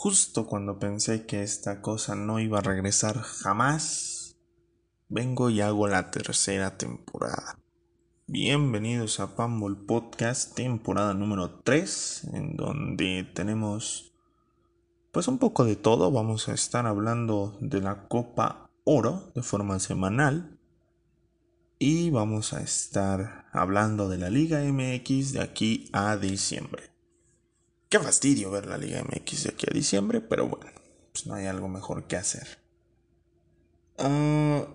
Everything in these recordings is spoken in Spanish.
Justo cuando pensé que esta cosa no iba a regresar jamás, vengo y hago la tercera temporada. Bienvenidos a Pambol Podcast, temporada número 3, en donde tenemos pues un poco de todo. Vamos a estar hablando de la Copa Oro de forma semanal. Y vamos a estar hablando de la Liga MX de aquí a diciembre. Qué fastidio ver la Liga MX de aquí a diciembre, pero bueno, pues no hay algo mejor que hacer. Ah,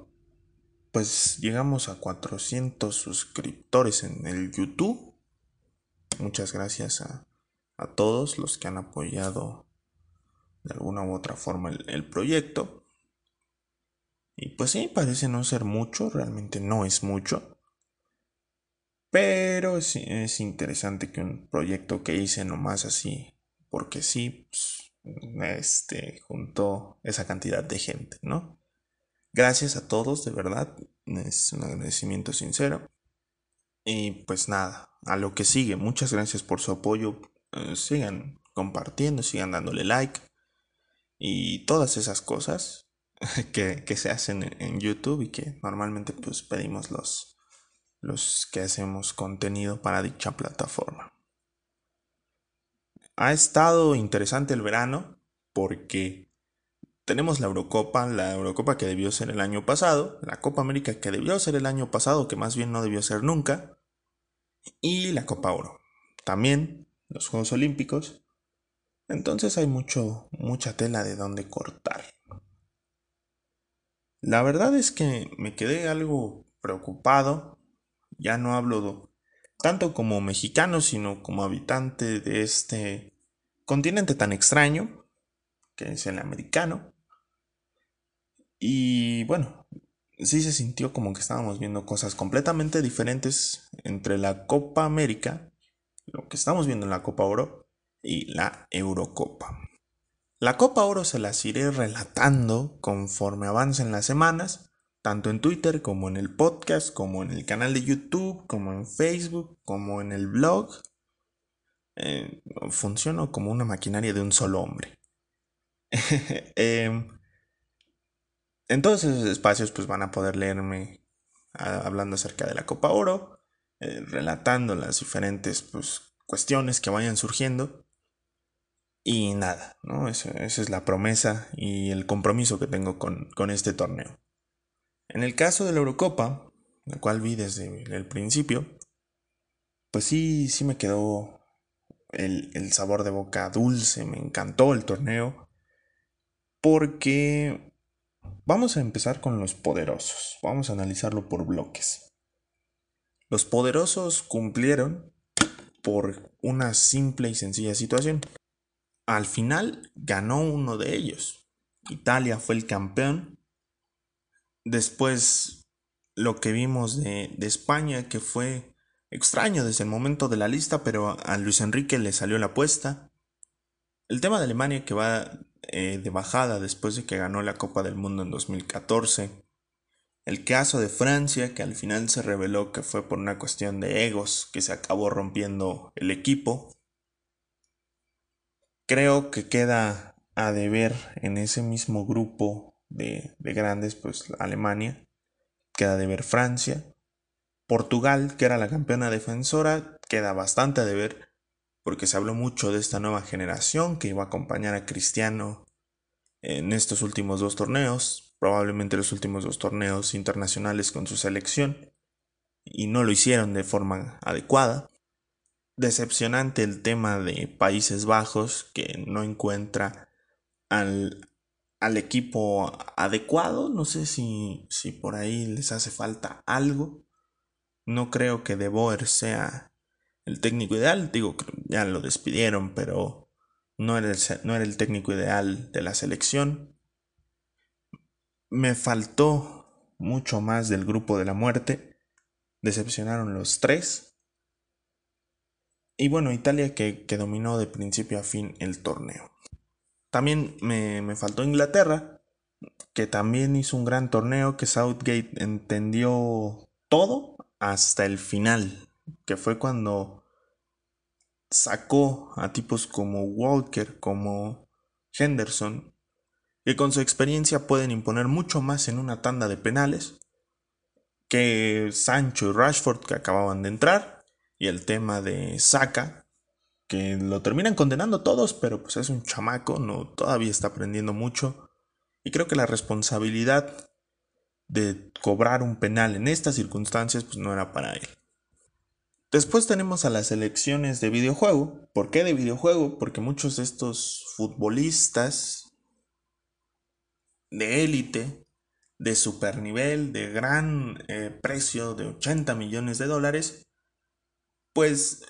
pues llegamos a 400 suscriptores en el YouTube. Muchas gracias a, todos los que han apoyado de alguna u otra forma el, el proyecto. Y pues sí, parece no ser mucho, realmente no es mucho. Pero es, interesante que un proyecto que hice nomás así, porque sí, pues, este, juntó esa cantidad de gente, ¿no? Gracias a todos, de verdad, es un agradecimiento sincero. Y pues nada, a lo que sigue, muchas gracias por su apoyo, eh, sigan compartiendo, sigan dándole like y todas esas cosas que, se hacen en YouTube y que normalmente pues pedimos los, los que hacemos contenido para dicha plataforma. Ha estado interesante el verano porque tenemos la Eurocopa, la Eurocopa que debió ser el año pasado, la Copa América que debió ser el año pasado, que más bien no debió ser nunca, y la Copa Oro. También los Juegos Olímpicos. Entonces hay mucho, mucha tela de donde cortar. La verdad es que me quedé algo preocupado ya no hablo tanto como mexicano, sino como habitante de este continente tan extraño, que es el americano. Y bueno, sí se sintió como que estábamos viendo cosas completamente diferentes entre la Copa América, lo que estamos viendo en la Copa Oro, y la Eurocopa. La Copa Oro se las iré relatando conforme avancen las semanas, tanto en Twitter como en el podcast, como en el canal de YouTube, como en Facebook, como en el blog. Eh, funciono como una maquinaria de un solo hombre. Em, en todos esos espacios pues van a poder leerme hablando acerca de la Copa Oro, eh, relatando las diferentes pues, cuestiones que vayan surgiendo. Y nada, ¿no? esa es la promesa y el compromiso que tengo con este torneo. En el caso de la Eurocopa, la cual vi desde el principio, pues sí, sí me quedó el, el sabor de boca dulce, me encantó el torneo, porque vamos a empezar con los poderosos, vamos a analizarlo por bloques. Los poderosos cumplieron por una simple y sencilla situación. Al final ganó uno de ellos. Italia fue el campeón Después, lo que vimos de, España, que fue extraño desde el momento de la lista, pero a Luis Enrique le salió la apuesta. El tema de Alemania que va eh, de bajada después de que ganó la Copa del Mundo en 2014. El caso de Francia, que al final se reveló que fue por una cuestión de egos que se acabó rompiendo el equipo. Creo que queda a deber en ese mismo grupo de, grandes, pues Alemania, queda de ver Francia, Portugal, que era la campeona defensora, queda bastante de ver porque se habló mucho de esta nueva generación que iba a acompañar a Cristiano en estos últimos dos torneos, probablemente los últimos dos torneos internacionales con su selección, y no lo hicieron de forma adecuada. Decepcionante el tema de Países Bajos que no encuentra al, al equipo adecuado. No sé si, si por ahí les hace falta algo. No creo que De Boer sea el técnico ideal. Digo, ya lo despidieron, pero no era, el, no era el técnico ideal de la selección. Me faltó mucho más del grupo de la muerte. Decepcionaron los tres. Y bueno, Italia que, que dominó de principio a fin el torneo. También me, faltó Inglaterra, que también hizo un gran torneo, que Southgate entendió todo hasta el final, que fue cuando sacó a tipos como Walker, como Henderson, que con su experiencia pueden imponer mucho más en una tanda de penales que Sancho y Rashford que acababan de entrar y el tema de Saka que lo terminan condenando todos, pero pues es un chamaco, no todavía está aprendiendo mucho y creo que la responsabilidad de cobrar un penal en estas circunstancias pues no era para él. Después tenemos a las elecciones de videojuego. ¿Por qué de videojuego? Porque muchos de estos futbolistas de élite, de super nivel, de gran eh, precio de 80 millones de dólares, pues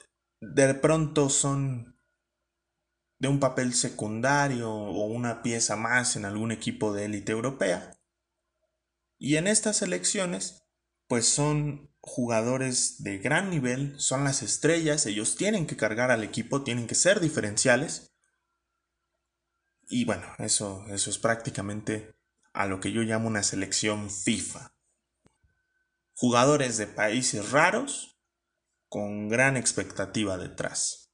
de pronto son de un papel secundario o una pieza más en algún equipo de élite europea. Y en estas elecciones, pues son jugadores de gran nivel, son las estrellas, ellos tienen que cargar al equipo, tienen que ser diferenciales. Y bueno, eso, eso es prácticamente a lo que yo llamo una selección FIFA. Jugadores de países raros con gran expectativa detrás.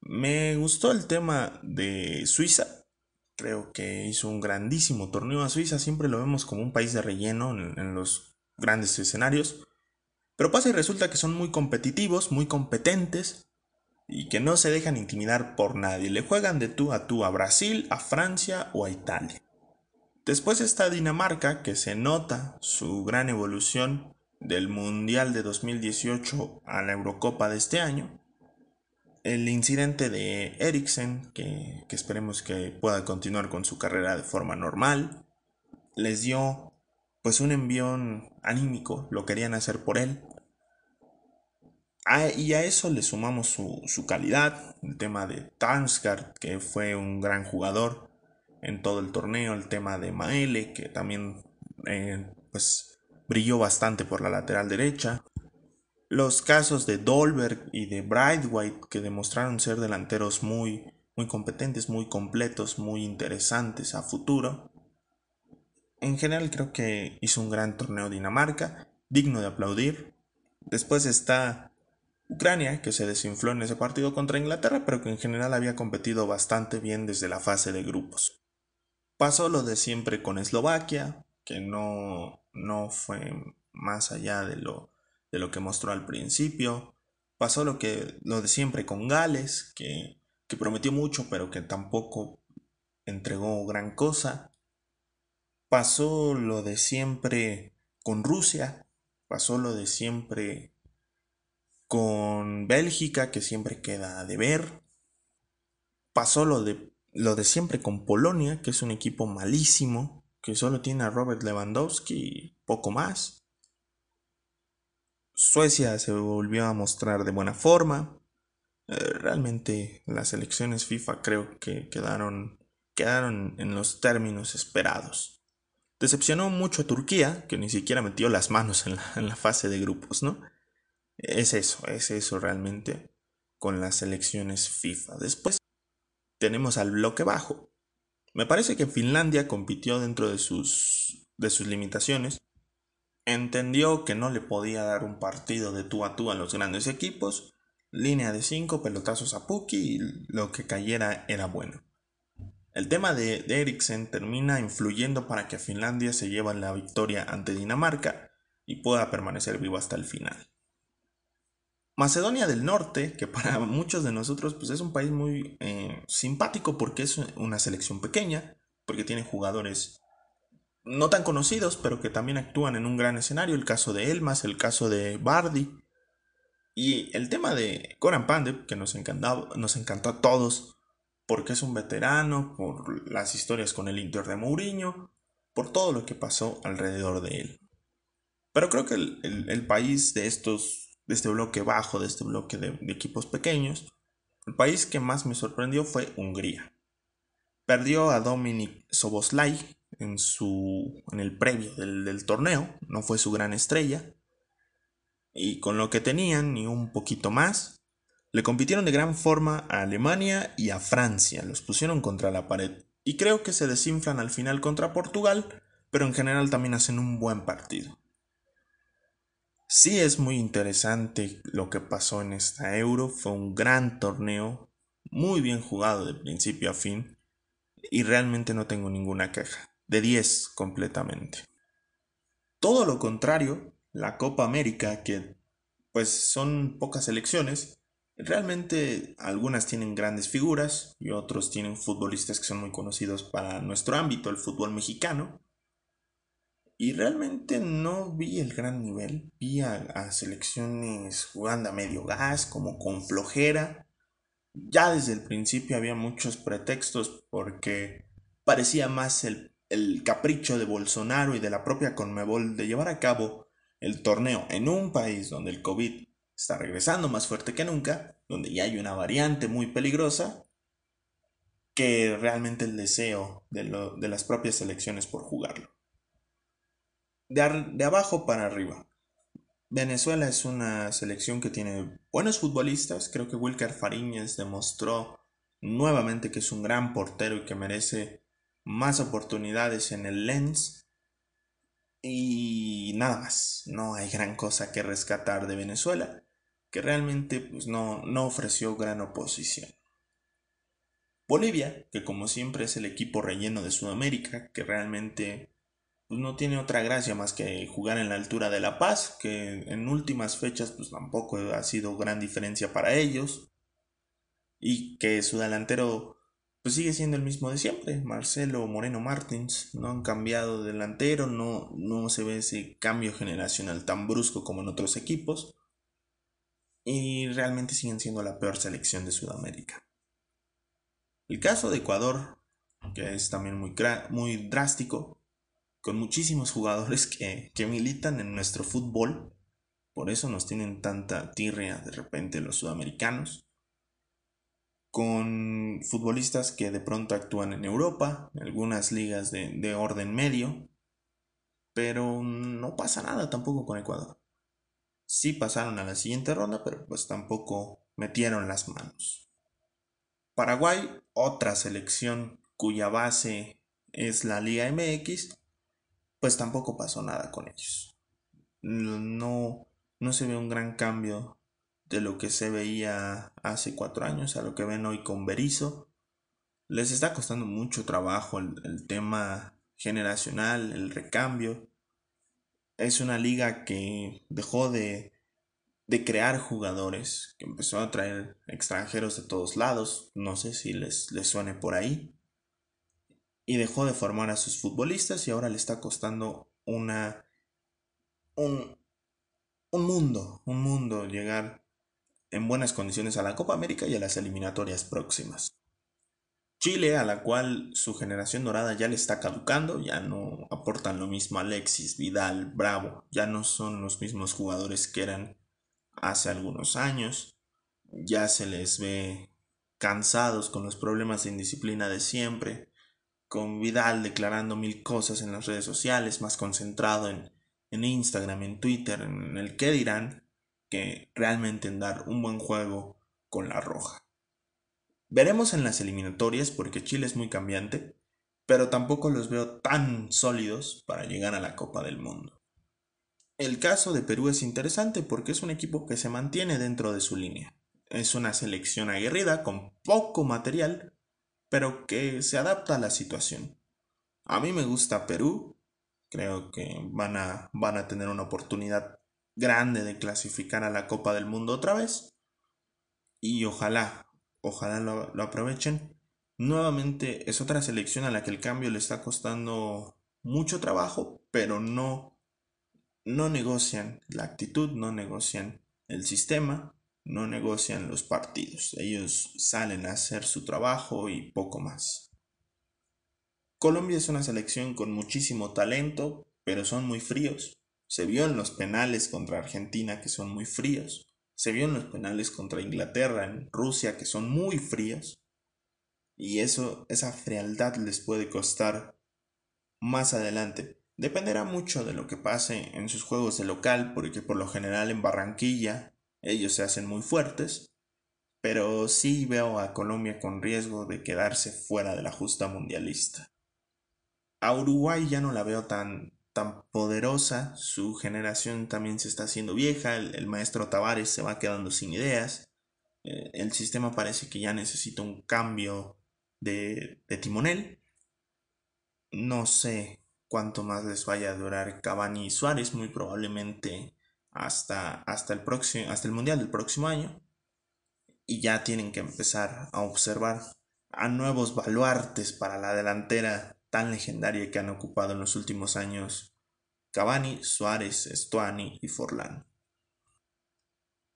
Me gustó el tema de Suiza. Creo que hizo un grandísimo torneo a Suiza. Siempre lo vemos como un país de relleno en, en los grandes escenarios. Pero pasa y resulta que son muy competitivos, muy competentes y que no se dejan intimidar por nadie. Le juegan de tú a tú a Brasil, a Francia o a Italia. Después está Dinamarca, que se nota su gran evolución del Mundial de 2018 a la Eurocopa de este año. El incidente de Eriksen, que, que esperemos que pueda continuar con su carrera de forma normal, les dio pues un envión anímico, lo querían hacer por él. Y a eso le sumamos su, calidad, el tema de Tarnsgaard, que fue un gran jugador en todo el torneo, el tema de Maele, que también eh, pues brilló bastante por la lateral derecha. Los casos de Dolberg y de Brightwhite, que demostraron ser delanteros muy, muy competentes, muy completos, muy interesantes a futuro en general creo que hizo un gran torneo Dinamarca, digno de aplaudir. Después está Ucrania, que se desinfló en ese partido contra Inglaterra, pero que en general había competido bastante bien desde la fase de grupos. Pasó lo de siempre con Eslovaquia, que no, no fue más allá de lo, de lo que mostró al principio. Pasó lo, que, lo de siempre con Gales, que, que prometió mucho, pero que tampoco entregó gran cosa. Pasó lo de siempre con Rusia, pasó lo de siempre con Bélgica, que siempre queda a deber. Pasó lo de, lo de siempre con Polonia, que es un equipo malísimo, que solo tiene a Robert Lewandowski y poco más. Suecia se volvió a mostrar de buena forma. Eh, realmente las elecciones FIFA creo que quedaron, quedaron en los términos esperados. Decepcionó mucho a Turquía, que ni siquiera metió las manos en la, fase de grupos, ¿no? Es eso, es eso realmente con las selecciones FIFA. Después tenemos al bloque bajo. Me parece que Finlandia compitió dentro de sus, de sus limitaciones. Entendió que no le podía dar un partido de tú a tú a los grandes equipos. Línea de 5, pelotazos a Puki y lo que cayera era bueno. El tema de, Eriksen termina influyendo para que Finlandia se lleve la victoria ante Dinamarca y pueda permanecer vivo hasta el final. Macedonia del Norte, que para muchos de nosotros pues es un país muy eh, simpático porque es una selección pequeña, porque tiene jugadores no tan conocidos, pero que también actúan en un gran escenario, el caso de Elmas, el caso de Bardi, y el tema de Goran Pandev, que nos, nos encantó a todos, porque es un veterano, por las historias con el Inter de Mourinho, por todo lo que pasó alrededor de él. Pero creo que el, país de estos, de este bloque bajo, de este bloque de, equipos pequeños, el país que más me sorprendió fue Hungría. Perdió a Dominic Soboslai en, su, en el previo del, del torneo, no fue su gran estrella. Y con lo que tenían, y un poquito más, le compitieron de gran forma a Alemania y a Francia, los pusieron contra la pared. Y creo que se desinflan al final contra Portugal, pero en general también hacen un buen partido. Sí es muy interesante lo que pasó en esta Euro, fue un gran torneo, muy bien jugado de principio a fin, y realmente no tengo ninguna queja. De 10 completamente. Todo lo contrario, la Copa América, que pues son pocas selecciones, realmente algunas tienen grandes figuras y otros tienen futbolistas que son muy conocidos para nuestro ámbito, el fútbol mexicano. Y realmente no vi el gran nivel. Vi a, selecciones jugando a medio gas, como con flojera. Ya desde el principio había muchos pretextos porque parecía más el, el capricho de Bolsonaro y de la propia Conmebol de llevar a cabo el torneo en un país donde el COVID está regresando más fuerte que nunca, donde ya hay una variante muy peligrosa, que realmente el deseo de, de las propias selecciones por jugarlo de, abajo para arriba. Venezuela es una selección que tiene buenos futbolistas. Creo que Wilker Fariñez demostró nuevamente que es un gran portero y que merece más oportunidades en el Lens. Y nada más, no hay gran cosa que rescatar de Venezuela, que realmente pues, no, no ofreció gran oposición. Bolivia, que como siempre es el equipo relleno de Sudamérica, que realmente pues no tiene otra gracia más que jugar en la altura de La Paz, que en últimas fechas pues tampoco ha sido gran diferencia para ellos. Y que su delantero pues sigue siendo el mismo de siempre, Marcelo Moreno Martins, no han cambiado de delantero, no, no se ve ese cambio generacional tan brusco como en otros equipos. Y realmente siguen siendo la peor selección de Sudamérica. El caso de Ecuador, que es también muy, muy drástico, con muchísimos jugadores que, militan en nuestro fútbol. Por eso nos tienen tanta tirria de repente los sudamericanos. Con futbolistas que de pronto actúan en Europa, en algunas ligas de, de orden medio. Pero no pasa nada tampoco con Ecuador. Sí pasaron a la siguiente ronda, pero pues tampoco metieron las manos. Paraguay, otra selección cuya base es la Liga MX, pues tampoco pasó nada con ellos. No, no se ve un gran cambio de lo que se veía hace cuatro años a lo que ven hoy con Berizo. Les está costando mucho trabajo el, tema generacional, el recambio. Es una liga que dejó de, de crear jugadores, que empezó a traer extranjeros de todos lados. No sé si les, les suene por ahí y dejó de formar a sus futbolistas y ahora le está costando una un, un mundo, un mundo llegar en buenas condiciones a la Copa América y a las eliminatorias próximas. Chile, a la cual su generación dorada ya le está caducando, ya no aportan lo mismo Alexis, Vidal, Bravo, ya no son los mismos jugadores que eran hace algunos años, ya se les ve cansados con los problemas de indisciplina de siempre, con Vidal declarando mil cosas en las redes sociales, más concentrado en, en Instagram, en Twitter, en el que dirán, que realmente en dar un buen juego con la roja. Veremos en las eliminatorias porque Chile es muy cambiante, pero tampoco los veo tan sólidos para llegar a la Copa del Mundo. El caso de Perú es interesante porque es un equipo que se mantiene dentro de su línea. Es una selección aguerrida con poco material, pero que se adapta a la situación. A mí me gusta Perú, creo que van a, van a tener una oportunidad grande de clasificar a la Copa del Mundo otra vez y ojalá, ojalá lo, lo aprovechen. Nuevamente es otra selección a la que el cambio le está costando mucho trabajo, pero no, no negocian la actitud, no negocian el sistema no negocian los partidos, ellos salen a hacer su trabajo y poco más. Colombia es una selección con muchísimo talento, pero son muy fríos. Se vio en los penales contra Argentina que son muy fríos. Se vio en los penales contra Inglaterra, en Rusia que son muy fríos. Y eso, esa frialdad les puede costar más adelante. Dependerá mucho de lo que pase en sus juegos de local, porque por lo general en Barranquilla ellos se hacen muy fuertes, pero sí veo a Colombia con riesgo de quedarse fuera de la justa mundialista. A Uruguay ya no la veo tan, tan poderosa, su generación también se está haciendo vieja, el, maestro Tavares se va quedando sin ideas, eh, el sistema parece que ya necesita un cambio de, de timonel. No sé cuánto más les vaya a durar Cavani y Suárez, muy probablemente hasta, hasta, el próximo, hasta el Mundial del próximo año. Y ya tienen que empezar a observar a nuevos baluartes para la delantera tan legendaria que han ocupado en los últimos años Cavani, Suárez, Stuani y Forlán.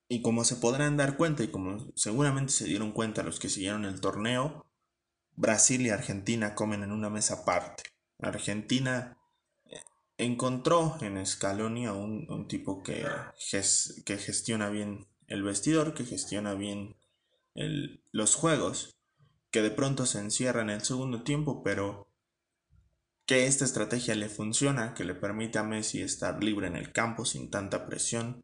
Y como se podrán dar cuenta y como seguramente se dieron cuenta los que siguieron el torneo, Brasil y Argentina comen en una mesa aparte. Argentina encontró en Scaloni a un, tipo que, que, gestiona bien el vestidor, que gestiona bien los juegos, que de pronto se encierra en el segundo tiempo, pero que esta estrategia le funciona, que le permite a Messi estar libre en el campo sin tanta presión,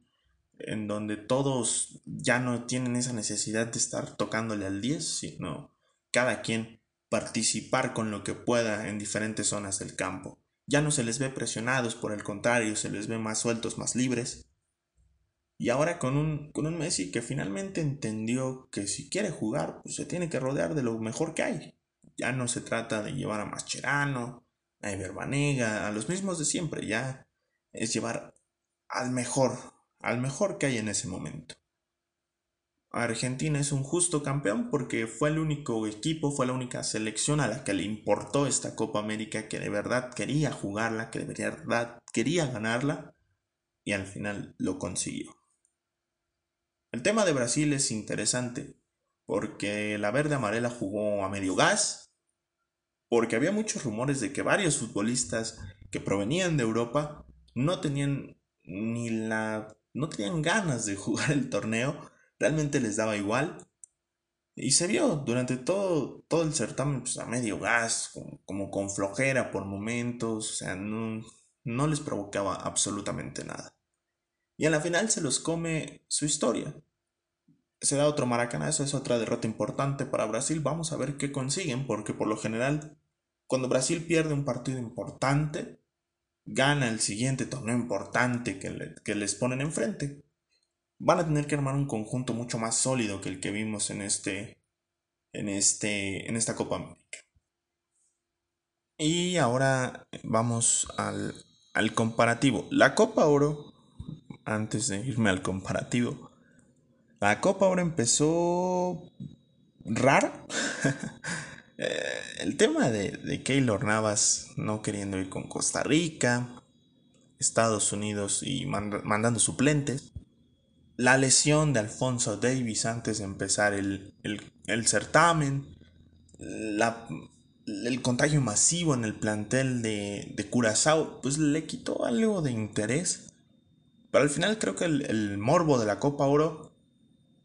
en donde todos ya no tienen esa necesidad de estar tocándole al 10, sino cada quien participar con lo que pueda en diferentes zonas del campo. Ya no se les ve presionados, por el contrario, se les ve más sueltos, más libres. Y ahora con un, con un Messi que finalmente entendió que si quiere jugar, pues se tiene que rodear de lo mejor que hay. Ya no se trata de llevar a Mascherano, a Iberbanega, a los mismos de siempre, ya es llevar al mejor, al mejor que hay en ese momento. Argentina es un justo campeón porque fue el único equipo, fue la única selección a la que le importó esta Copa América, que de verdad quería jugarla, que de verdad quería ganarla y al final lo consiguió. El tema de Brasil es interesante porque la verde amarela jugó a medio gas, porque había muchos rumores de que varios futbolistas que provenían de Europa no tenían ni la no tenían ganas de jugar el torneo realmente les daba igual. Y se vio durante todo, todo el certamen pues, a medio gas, como, con flojera por momentos, o sea, no, no les provocaba absolutamente nada. Y en la final se los come su historia. Se da otro maracanazo, es otra derrota importante para Brasil. Vamos a ver qué consiguen, porque por lo general, cuando Brasil pierde un partido importante, gana el siguiente torneo importante que, que les ponen enfrente van a tener que armar un conjunto mucho más sólido que el que vimos en este en este en esta Copa América. Y ahora vamos al, al comparativo. La Copa Oro, antes de irme al comparativo, la Copa Oro empezó rara. Eh, el tema de, de Keylor Navas no queriendo ir con Costa Rica, Estados Unidos y mandando suplentes la lesión de Alfonso Davis antes de empezar el, certamen, el contagio masivo en el plantel de, de, Curazao, pues le quitó algo de interés. Pero al final creo que el, morbo de la Copa Oro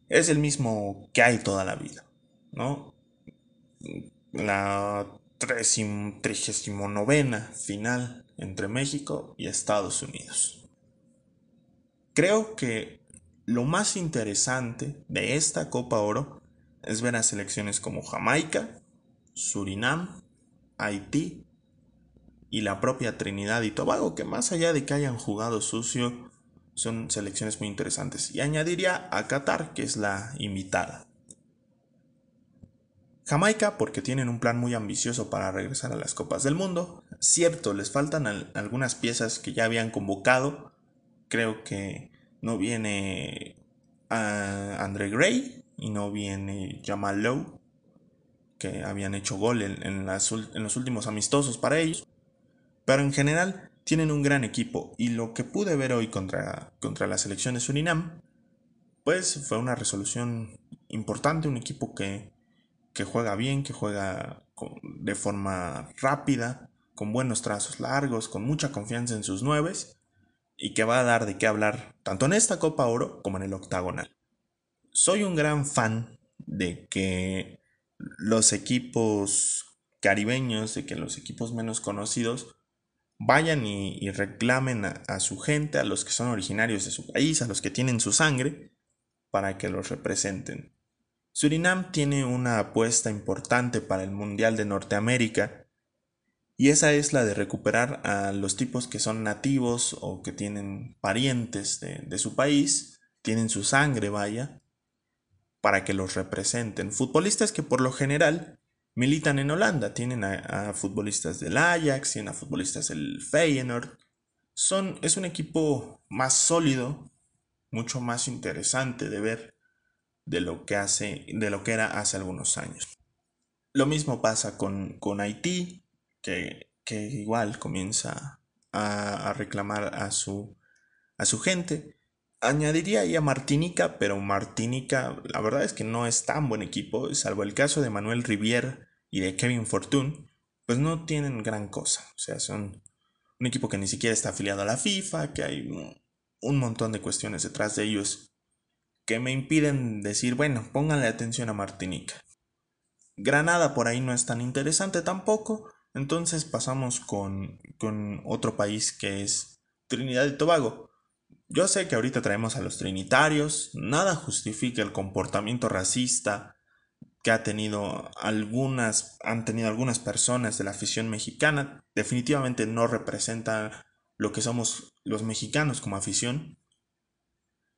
es el mismo que hay toda la vida, ¿no? La 39 final entre México y Estados Unidos. Creo que lo más interesante de esta Copa Oro es ver a selecciones como Jamaica, Surinam, Haití y la propia Trinidad y Tobago, que más allá de que hayan jugado sucio, son selecciones muy interesantes. Y añadiría a Qatar, que es la invitada. Jamaica, porque tienen un plan muy ambicioso para regresar a las Copas del Mundo. Cierto, les faltan algunas piezas que ya habían convocado. Creo que no viene a Andre Gray y no viene Jamal Lowe, que habían hecho gol en, los últimos amistosos para ellos. Pero en general tienen un gran equipo y lo que pude ver hoy contra, contra la selección de Surinam, pues fue una resolución importante, un equipo que, que juega bien, que juega de forma rápida, con buenos trazos largos, con mucha confianza en sus nueves y que va a dar de qué hablar tanto en esta Copa Oro como en el octagonal. Soy un gran fan de que los equipos caribeños, de que los equipos menos conocidos vayan y, reclamen a, su gente, a los que son originarios de su país, a los que tienen su sangre, para que los representen. Surinam tiene una apuesta importante para el Mundial de Norteamérica y esa es la de recuperar a los tipos que son nativos o que tienen parientes de, su país, tienen su sangre, vaya, para que los representen. Futbolistas que por lo general militan en Holanda. Tienen a, futbolistas del Ajax, tienen a futbolistas del Feyenoord. Son, es un equipo más sólido, mucho más interesante de ver de lo que, hace, de lo que era hace algunos años. Lo mismo pasa con, con Haití, que, que, igual comienza a, a reclamar a su, a su gente. Añadiría ahí a Martinica, pero Martinica la verdad es que no es tan buen equipo, salvo el caso de Manuel Rivier y de Kevin Fortune, pues no tienen gran cosa. O sea, son un equipo que ni siquiera está afiliado a la FIFA, que hay un montón de cuestiones detrás de ellos que me impiden decir, bueno, pónganle atención a Martinica. Granada por ahí no es tan interesante tampoco, entonces pasamos con, con otro país que es Trinidad y Tobago. Yo sé que ahorita traemos a los trinitarios, nada justifica el comportamiento racista que ha tenido algunas, han tenido algunas personas de la afición mexicana, definitivamente no representa lo que somos los mexicanos como afición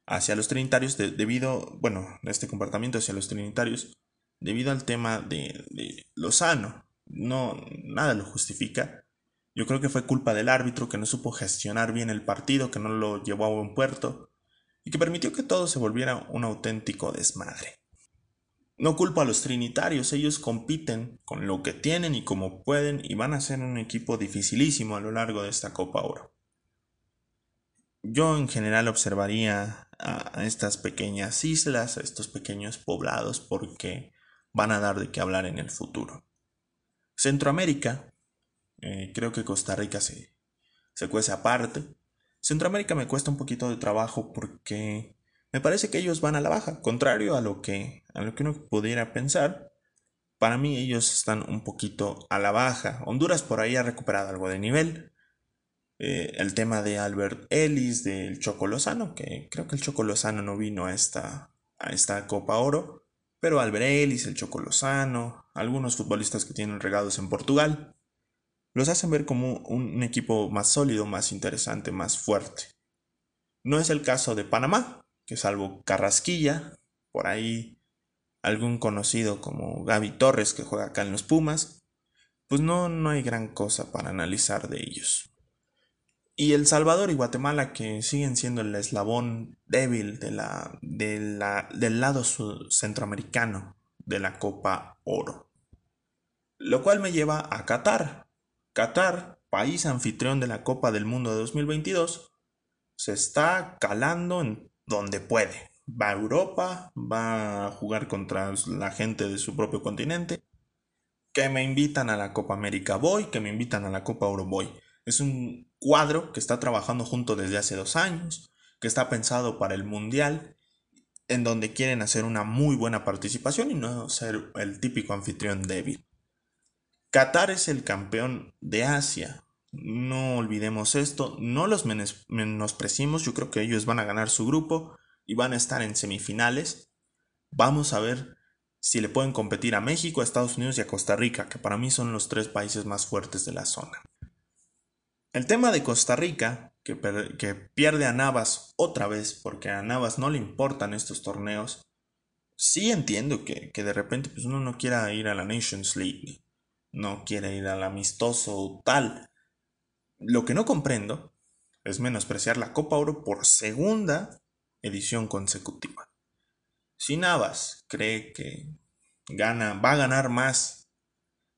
hacia los trinitarios debido, bueno, este comportamiento hacia los trinitarios debido al tema de, de Lozano. No, nada lo justifica. Yo creo que fue culpa del árbitro que no supo gestionar bien el partido, que no lo llevó a buen puerto y que permitió que todo se volviera un auténtico desmadre. No culpo a los trinitarios, ellos compiten con lo que tienen y como pueden y van a ser un equipo dificilísimo a lo largo de esta Copa Oro. Yo en general observaría a estas pequeñas islas, a estos pequeños poblados, porque van a dar de qué hablar en el futuro. Centroamérica eh, creo que Costa Rica se, se cuece aparte. Centroamérica me cuesta un poquito de trabajo porque me parece que ellos van a la baja, contrario a lo que, a lo que uno pudiera pensar. Para mí ellos están un poquito a la baja. Honduras por ahí ha recuperado algo de nivel. Eh, el tema de Albert Ellis, del Choco Lozano, que creo que el Choco Lozano no vino a esta, a esta Copa Oro, pero Albert Ellis, el Choco Lozano, algunos futbolistas que tienen regados en Portugal, los hacen ver como un equipo más sólido, más interesante, más fuerte. No es el caso de Panamá, que salvo Carrasquilla, por ahí algún conocido como Gaby Torres que juega acá en los Pumas, pues no, no hay gran cosa para analizar de ellos. Y El Salvador y Guatemala que siguen siendo el eslabón débil de la, de la, del lado centroamericano de la Copa Oro. Lo cual me lleva a Qatar, Qatar, país anfitrión de la Copa del Mundo de 2022, se está calando en donde puede. Va a Europa, va a jugar contra la gente de su propio continente. Que me invitan a la Copa América voy, que me invitan a la Copa Euro voy. Es un cuadro que está trabajando junto desde hace dos años, que está pensado para el Mundial, en donde quieren hacer una muy buena participación y no ser el típico anfitrión débil. Qatar es el campeón de Asia. No olvidemos esto, no los menospreciemos, yo creo que ellos van a ganar su grupo y van a estar en semifinales. Vamos a ver si le pueden competir a México, a Estados Unidos y a Costa Rica, que para mí son los tres países más fuertes de la zona. El tema de Costa Rica, que, pierde a Navas otra vez, porque a Navas no le importan estos torneos, sí entiendo que, que de repente pues, uno no quiera ir a la Nations League no quiere ir al amistoso tal. Lo que no comprendo es menospreciar la Copa Oro por segunda edición consecutiva. Si Navas cree que gana, va a ganar más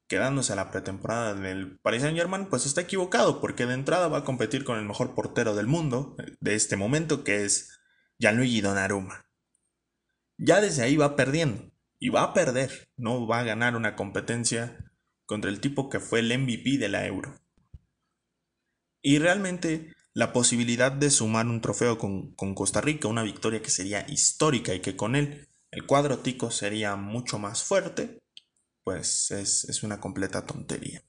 quedándose a la pretemporada del Paris Saint Germain, pues está equivocado, porque de entrada va a competir con el mejor portero del mundo de este momento, que es Gianluigi Donnarumma. Ya desde ahí va perdiendo, y va a perder, no va a ganar una competencia contra el tipo que fue el MVP de la Euro. Y realmente la posibilidad de sumar un trofeo con, Costa Rica, una victoria que sería histórica y que con él el cuadro tico sería mucho más fuerte, pues es, es una completa tontería.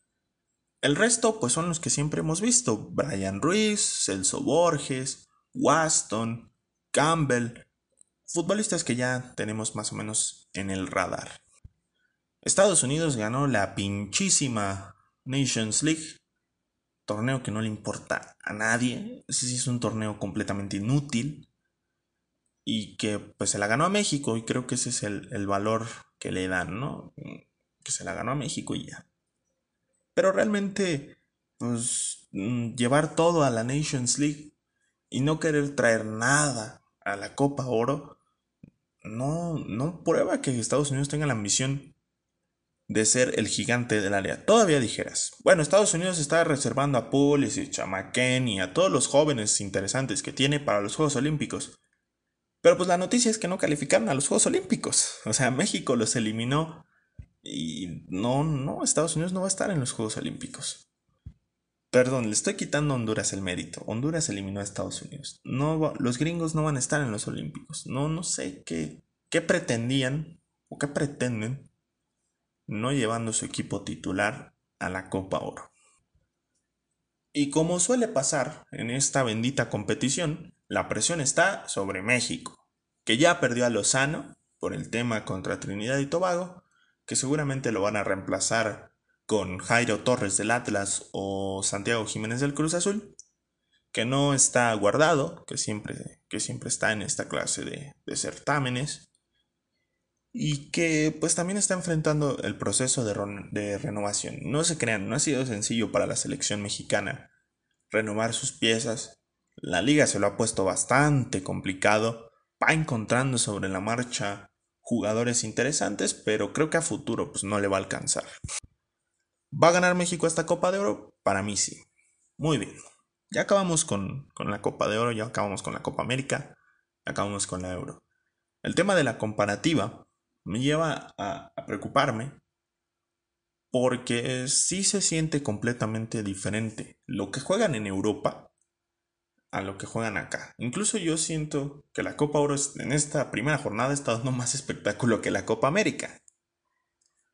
El resto pues son los que siempre hemos visto, Brian Ruiz, Celso Borges, Waston, Campbell, futbolistas que ya tenemos más o menos en el radar. Estados Unidos ganó la pinchísima Nations League, torneo que no le importa a nadie, ese sí es un torneo completamente inútil y que pues se la ganó a México y creo que ese es el, valor que le dan, ¿no? Que se la ganó a México y ya. Pero realmente, pues, mm, llevar todo a la Nations League y no querer traer nada a la Copa Oro, no, no prueba que Estados Unidos tenga la ambición de ser el gigante del área. Todavía dijeras, bueno, Estados Unidos está reservando a Pulisic, a McKenny y a todos los jóvenes interesantes que tiene para los Juegos Olímpicos. Pero pues la noticia es que no calificaron a los Juegos Olímpicos. O sea, México los eliminó y no, no, Estados Unidos no va a estar en los Juegos Olímpicos. Perdón, le estoy quitando a Honduras el mérito. Honduras eliminó a Estados Unidos. No, los gringos no van a estar en los Olímpicos. No, no sé qué, qué pretendían o qué pretenden no llevando su equipo titular a la Copa Oro. Y como suele pasar en esta bendita competición, la presión está sobre México, que ya perdió a Lozano por el tema contra Trinidad y Tobago, que seguramente lo van a reemplazar con Jairo Torres del Atlas o Santiago Jiménez del Cruz Azul, que no está guardado, que siempre, que siempre está en esta clase de, de certámenes, y que pues también está enfrentando el proceso de, renovación. No se crean, no ha sido sencillo para la selección mexicana renovar sus piezas. La liga se lo ha puesto bastante complicado, va encontrando sobre la marcha jugadores interesantes, pero creo que a futuro pues no le va a alcanzar. ¿Va a ganar México esta Copa de Oro? Para mí sí. Muy bien. Ya acabamos con, con la Copa de Oro, ya acabamos con la Copa América, ya acabamos con la Euro. El tema de la comparativa me lleva a, preocuparme porque sí se siente completamente diferente lo que juegan en Europa a lo que juegan acá. Incluso yo siento que la Copa Oro en esta primera jornada está dando más espectáculo que la Copa América.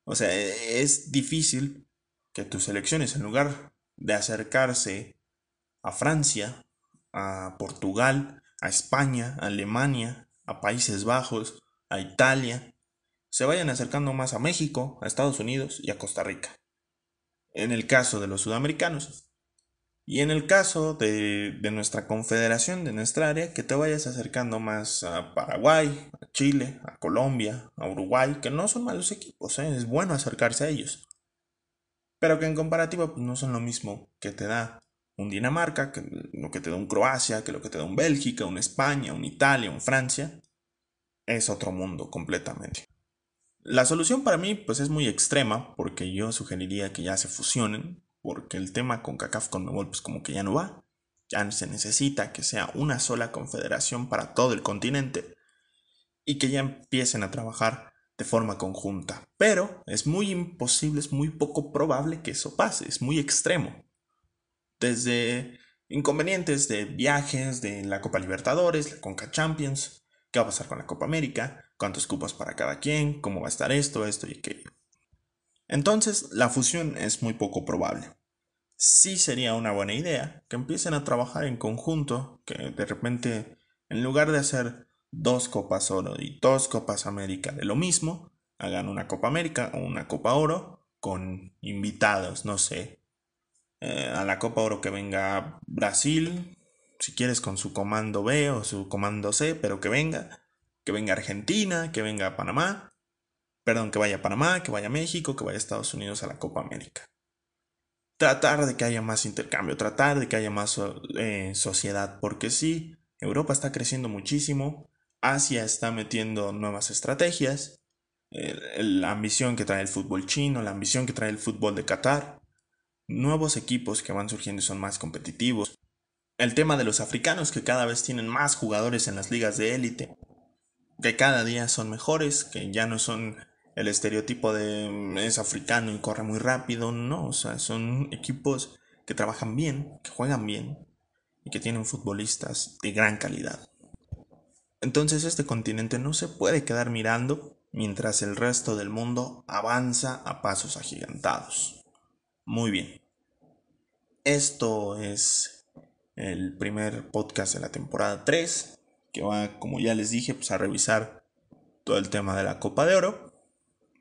O sea, e, es difícil que tus selecciones, en lugar de acercarse a Francia, a Portugal, a España, a Alemania, a Países Bajos, a Italia, se vayan acercando más a México, a Estados Unidos y a Costa Rica. En el caso de los sudamericanos. Y en el caso de, nuestra confederación, de nuestra área, que te vayas acercando más a Paraguay, a Chile, a Colombia, a Uruguay, que no son malos equipos, ¿eh? es bueno acercarse a ellos. Pero que en comparativa pues, no son lo mismo que te da un Dinamarca, que lo que te da un Croacia, que lo que te da un Bélgica, un España, un Italia, un Francia. Es otro mundo completamente. La solución para mí pues es muy extrema porque yo sugeriría que ya se fusionen porque el tema con CACAF con Mebol pues como que ya no va. Ya se necesita que sea una sola confederación para todo el continente y que ya empiecen a trabajar de forma conjunta. Pero es muy imposible, es muy poco probable que eso pase, es muy extremo. Desde inconvenientes de viajes, de la Copa Libertadores, la Conca Champions, qué va a pasar con la Copa América, cuántos cupos para cada quien, cómo va a estar esto, esto y aquello. Entonces, la fusión es muy poco probable. Sí sería una buena idea que empiecen a trabajar en conjunto, que de repente, en lugar de hacer dos Copas Oro y dos Copas América de lo mismo, hagan una Copa América o una Copa Oro con invitados, no sé. Eh, a la Copa Oro que venga Brasil, si quieres con su comando B o su comando C, pero que venga que venga Argentina, que venga Panamá, perdón, que vaya a Panamá, que vaya a México, que vaya a Estados Unidos a la Copa América. Tratar de que haya más intercambio, tratar de que haya más eh, sociedad, porque sí, Europa está creciendo muchísimo, Asia está metiendo nuevas estrategias, la ambición que trae el fútbol chino, la ambición que trae el fútbol de Qatar, nuevos equipos que van surgiendo y son más competitivos, el tema de los africanos que cada vez tienen más jugadores en las ligas de élite, que cada día son mejores, que ya no son el estereotipo de mm, es africano y corre muy rápido, no, o sea, son equipos que trabajan bien, que juegan bien y que tienen futbolistas de gran calidad. Entonces este continente no se puede quedar mirando mientras el resto del mundo avanza a pasos agigantados. Muy bien. Esto es el primer podcast de la temporada 3 que va, como ya les dije, pues a revisar todo el tema de la Copa de Oro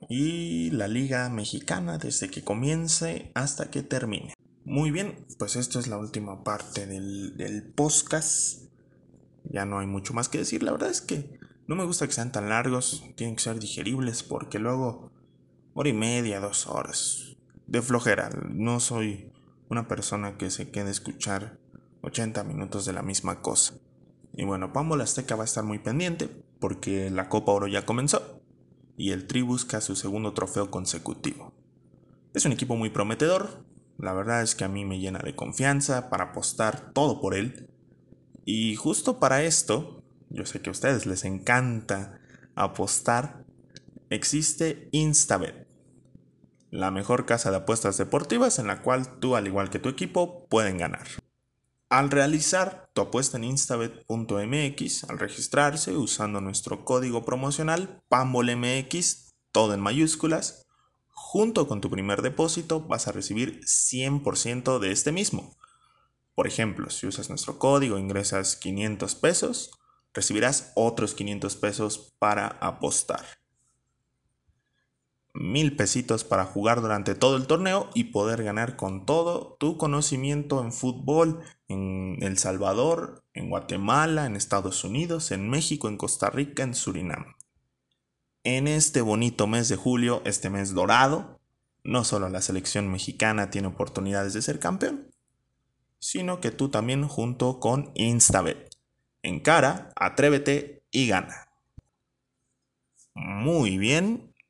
y la Liga Mexicana desde que comience hasta que termine. Muy bien, pues esto es la última parte del, del podcast. Ya no hay mucho más que decir. La verdad es que no me gusta que sean tan largos, tienen que ser digeribles porque luego hora y media, dos horas. De flojera, no soy una persona que se quede escuchar 80 minutos de la misma cosa. Y bueno, Pambo Azteca va a estar muy pendiente porque la Copa Oro ya comenzó y el Tri busca su segundo trofeo consecutivo. Es un equipo muy prometedor, la verdad es que a mí me llena de confianza para apostar todo por él. Y justo para esto, yo sé que a ustedes les encanta apostar, existe Instabet, la mejor casa de apuestas deportivas en la cual tú, al igual que tu equipo, pueden ganar. Al realizar tu apuesta en instabet.mx, al registrarse usando nuestro código promocional PAMBOLMX, todo en mayúsculas, junto con tu primer depósito vas a recibir 100% de este mismo. Por ejemplo, si usas nuestro código, ingresas 500 pesos, recibirás otros 500 pesos para apostar. Mil pesitos para jugar durante todo el torneo y poder ganar con todo tu conocimiento en fútbol en El Salvador, en Guatemala, en Estados Unidos, en México, en Costa Rica, en Surinam. En este bonito mes de julio, este mes dorado, no solo la selección mexicana tiene oportunidades de ser campeón, sino que tú también junto con Instabet. Encara, atrévete y gana. Muy bien,